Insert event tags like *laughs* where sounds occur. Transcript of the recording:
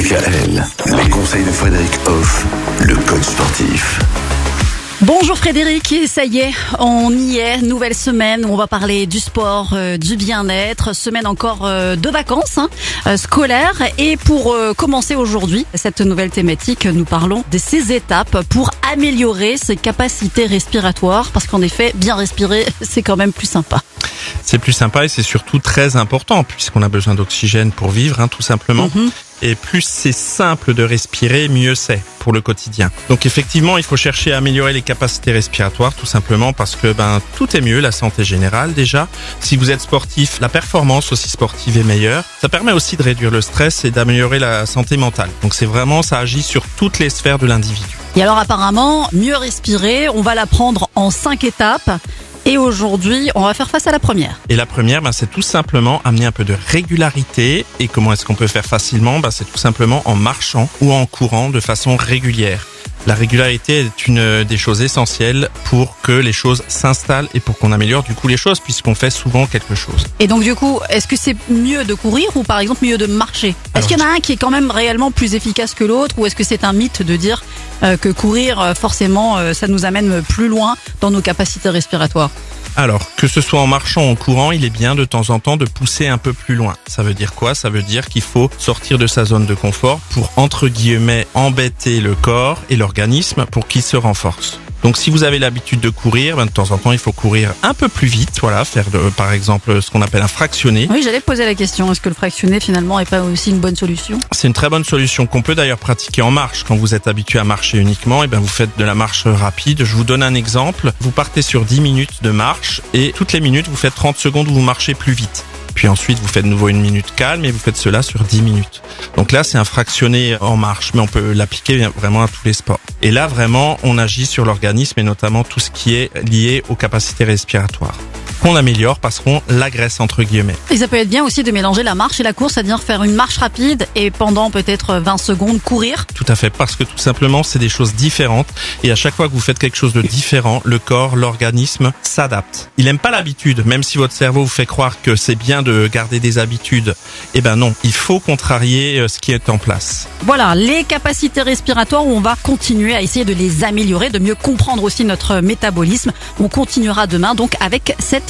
DKL, les conseils de Frédéric Hoff, le coach sportif. Bonjour Frédéric, ça y est, on y est, nouvelle semaine où on va parler du sport, euh, du bien-être, semaine encore euh, de vacances hein, euh, scolaires. Et pour commencer aujourd'hui cette nouvelle thématique, nous parlons de ces étapes pour améliorer ses capacités respiratoires, parce qu'en effet, bien respirer, *laughs* c'est quand même plus sympa. C'est plus sympa et c'est surtout très important puisqu'on a besoin d'oxygène pour vivre, hein, tout simplement. Mhm. Et plus c'est simple de respirer, mieux c'est pour le quotidien. Donc effectivement, il faut chercher à améliorer les capacités respiratoires, tout simplement parce que ben tout est mieux, la santé générale déjà. Si vous êtes sportif, la performance aussi sportive est meilleure. Ça permet aussi de réduire le stress et d'améliorer la santé mentale. Donc c'est vraiment, ça agit sur toutes les sphères de l'individu. Et alors apparemment, mieux respirer, on va l'apprendre en cinq étapes. Et aujourd'hui, on va faire face à la première. Et la première, ben, c'est tout simplement amener un peu de régularité. Et comment est-ce qu'on peut faire facilement? Ben, C'est tout simplement en marchant ou en courant de façon régulière. La régularité est une des choses essentielles pour que les choses s'installent et pour qu'on améliore du coup les choses puisqu'on fait souvent quelque chose. Et donc du coup, est-ce que c'est mieux de courir ou par exemple mieux de marcher? Est-ce qu'il y en a un qui est quand même réellement plus efficace que l'autre ou est-ce que c'est un mythe de dire euh, que courir euh, forcément euh, ça nous amène plus loin dans nos capacités respiratoires? Alors, que ce soit en marchant ou en courant, il est bien de temps en temps de pousser un peu plus loin. Ça veut dire quoi? Ça veut dire qu'il faut sortir de sa zone de confort pour, entre guillemets, embêter le corps et l'organisme pour qu'il se renforce. Donc si vous avez l'habitude de courir, ben, de temps en temps il faut courir un peu plus vite, voilà, faire de, par exemple ce qu'on appelle un fractionné. Oui, j'allais poser la question, est-ce que le fractionné finalement est pas aussi une bonne solution? C'est une très bonne solution qu'on peut d'ailleurs pratiquer en marche. Quand vous êtes habitué à marcher uniquement, et ben vous faites de la marche rapide. Je vous donne un exemple. Vous partez sur 10 minutes de marche et toutes les minutes vous faites 30 secondes où vous marchez plus vite. Puis ensuite vous faites de nouveau une minute calme et vous faites cela sur 10 minutes. Donc là c'est un fractionné en marche, mais on peut l'appliquer vraiment à tous les sports. Et là vraiment on agit sur l'organisme et notamment tout ce qui est lié aux capacités respiratoires qu'on améliore parce qu'on l'agresse entre guillemets. Et ça peut être bien aussi de mélanger la marche et la course, c'est-à-dire faire une marche rapide et pendant peut-être 20 secondes courir. Tout à fait, parce que tout simplement, c'est des choses différentes. Et à chaque fois que vous faites quelque chose de différent, le corps, l'organisme s'adapte. Il n'aime pas l'habitude, même si votre cerveau vous fait croire que c'est bien de garder des habitudes. Eh ben non, il faut contrarier euh, ce qui est en place. Voilà, les capacités respiratoires où on va continuer à essayer de les améliorer, de mieux comprendre aussi notre métabolisme. On continuera demain donc avec cette